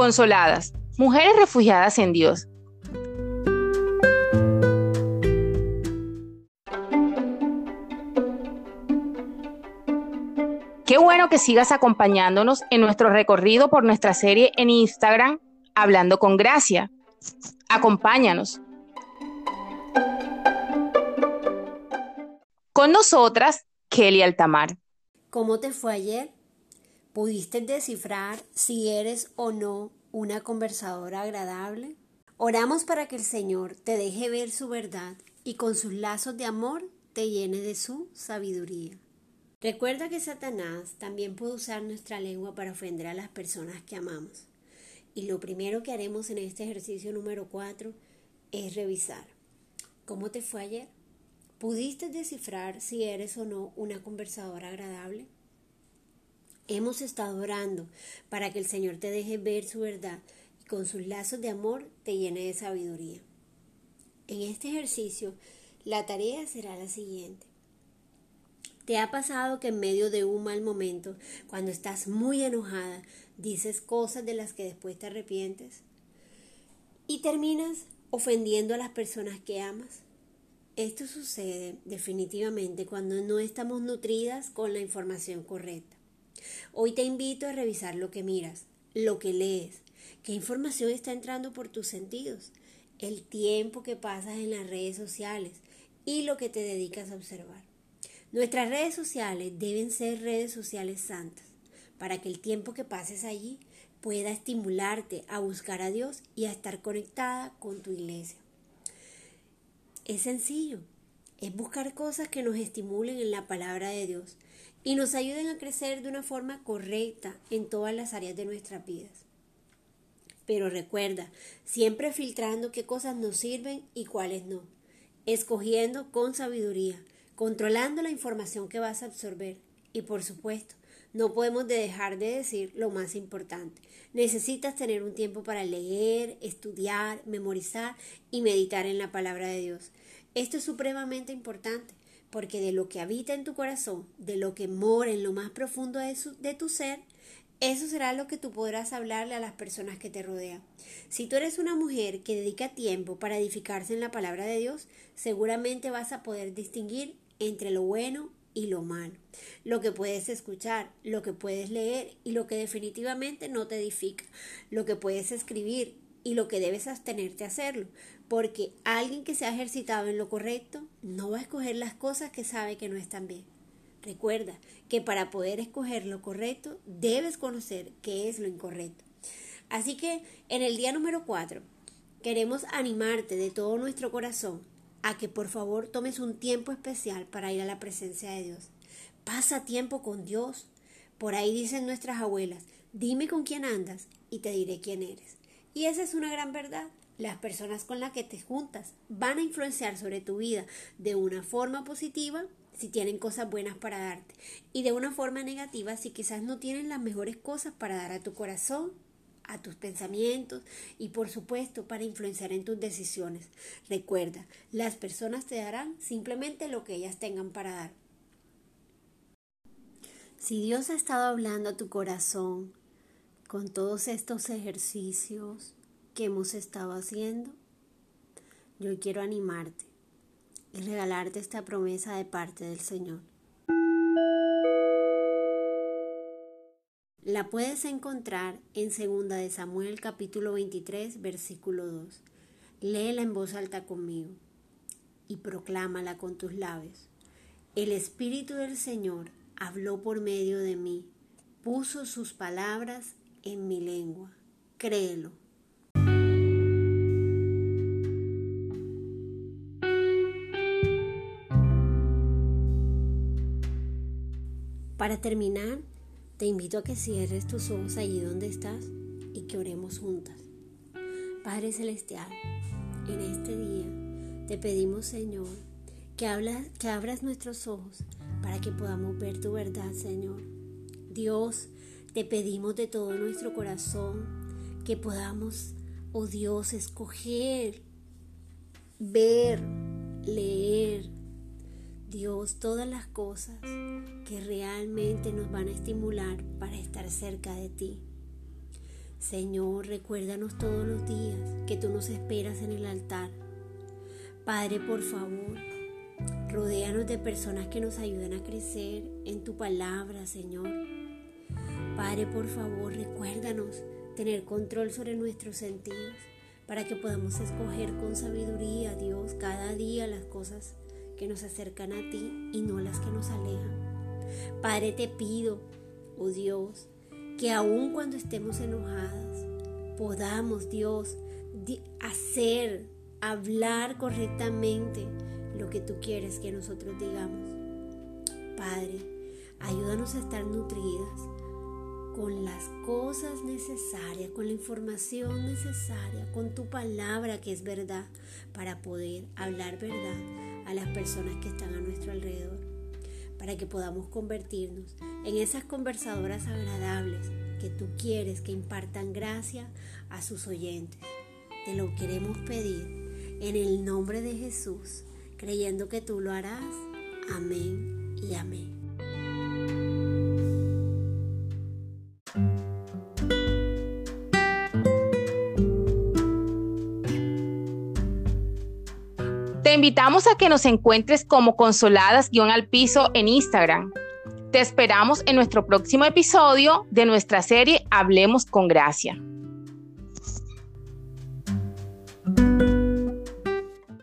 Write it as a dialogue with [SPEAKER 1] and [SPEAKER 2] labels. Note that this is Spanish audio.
[SPEAKER 1] Consoladas, mujeres refugiadas en Dios. Qué bueno que sigas acompañándonos en nuestro recorrido por nuestra serie en Instagram, Hablando con Gracia. Acompáñanos. Con nosotras, Kelly Altamar.
[SPEAKER 2] ¿Cómo te fue ayer? ¿Pudiste descifrar si eres o no una conversadora agradable? Oramos para que el Señor te deje ver su verdad y con sus lazos de amor te llene de su sabiduría. Recuerda que Satanás también puede usar nuestra lengua para ofender a las personas que amamos. Y lo primero que haremos en este ejercicio número 4 es revisar. ¿Cómo te fue ayer? ¿Pudiste descifrar si eres o no una conversadora agradable? Hemos estado orando para que el Señor te deje ver su verdad y con sus lazos de amor te llene de sabiduría. En este ejercicio, la tarea será la siguiente. ¿Te ha pasado que en medio de un mal momento, cuando estás muy enojada, dices cosas de las que después te arrepientes? Y terminas ofendiendo a las personas que amas. Esto sucede definitivamente cuando no estamos nutridas con la información correcta. Hoy te invito a revisar lo que miras, lo que lees, qué información está entrando por tus sentidos, el tiempo que pasas en las redes sociales y lo que te dedicas a observar. Nuestras redes sociales deben ser redes sociales santas, para que el tiempo que pases allí pueda estimularte a buscar a Dios y a estar conectada con tu iglesia. Es sencillo, es buscar cosas que nos estimulen en la palabra de Dios y nos ayuden a crecer de una forma correcta en todas las áreas de nuestras vidas. Pero recuerda, siempre filtrando qué cosas nos sirven y cuáles no, escogiendo con sabiduría controlando la información que vas a absorber. Y por supuesto, no podemos dejar de decir lo más importante. Necesitas tener un tiempo para leer, estudiar, memorizar y meditar en la palabra de Dios. Esto es supremamente importante porque de lo que habita en tu corazón, de lo que mora en lo más profundo de, de tu ser, eso será lo que tú podrás hablarle a las personas que te rodean. Si tú eres una mujer que dedica tiempo para edificarse en la palabra de Dios, seguramente vas a poder distinguir entre lo bueno y lo malo, lo que puedes escuchar, lo que puedes leer y lo que definitivamente no te edifica, lo que puedes escribir y lo que debes abstenerte a hacerlo, porque alguien que se ha ejercitado en lo correcto no va a escoger las cosas que sabe que no están bien. Recuerda que para poder escoger lo correcto debes conocer qué es lo incorrecto. Así que en el día número 4 queremos animarte de todo nuestro corazón a que por favor tomes un tiempo especial para ir a la presencia de Dios. Pasa tiempo con Dios. Por ahí dicen nuestras abuelas, dime con quién andas y te diré quién eres. Y esa es una gran verdad. Las personas con las que te juntas van a influenciar sobre tu vida de una forma positiva si tienen cosas buenas para darte y de una forma negativa si quizás no tienen las mejores cosas para dar a tu corazón a tus pensamientos y por supuesto para influenciar en tus decisiones. Recuerda, las personas te darán simplemente lo que ellas tengan para dar. Si Dios ha estado hablando a tu corazón con todos estos ejercicios que hemos estado haciendo, yo quiero animarte y regalarte esta promesa de parte del Señor. La puedes encontrar en 2 de Samuel capítulo 23 versículo 2. Léela en voz alta conmigo y proclámala con tus labios. El Espíritu del Señor habló por medio de mí, puso sus palabras en mi lengua. Créelo. Para terminar, te invito a que cierres tus ojos allí donde estás y que oremos juntas. Padre Celestial, en este día te pedimos, Señor, que, que abras nuestros ojos para que podamos ver tu verdad, Señor. Dios, te pedimos de todo nuestro corazón que podamos, oh Dios, escoger, ver, leer, Dios, todas las cosas que realmente nos van a estimular para estar cerca de ti. Señor, recuérdanos todos los días que tú nos esperas en el altar. Padre, por favor, rodéanos de personas que nos ayuden a crecer en tu palabra, Señor. Padre, por favor, recuérdanos tener control sobre nuestros sentidos para que podamos escoger con sabiduría, Dios, cada día las cosas que nos acercan a ti y no las que nos alejan. Padre, te pido, oh Dios, que aun cuando estemos enojadas, podamos, Dios, hacer, hablar correctamente lo que tú quieres que nosotros digamos. Padre, ayúdanos a estar nutridas con las cosas necesarias, con la información necesaria, con tu palabra que es verdad, para poder hablar verdad a las personas que están a nuestro alrededor para que podamos convertirnos en esas conversadoras agradables que tú quieres que impartan gracia a sus oyentes. Te lo queremos pedir en el nombre de Jesús, creyendo que tú lo harás. Amén y amén.
[SPEAKER 1] Te invitamos a que nos encuentres como consoladas-al piso en Instagram. Te esperamos en nuestro próximo episodio de nuestra serie Hablemos con Gracia.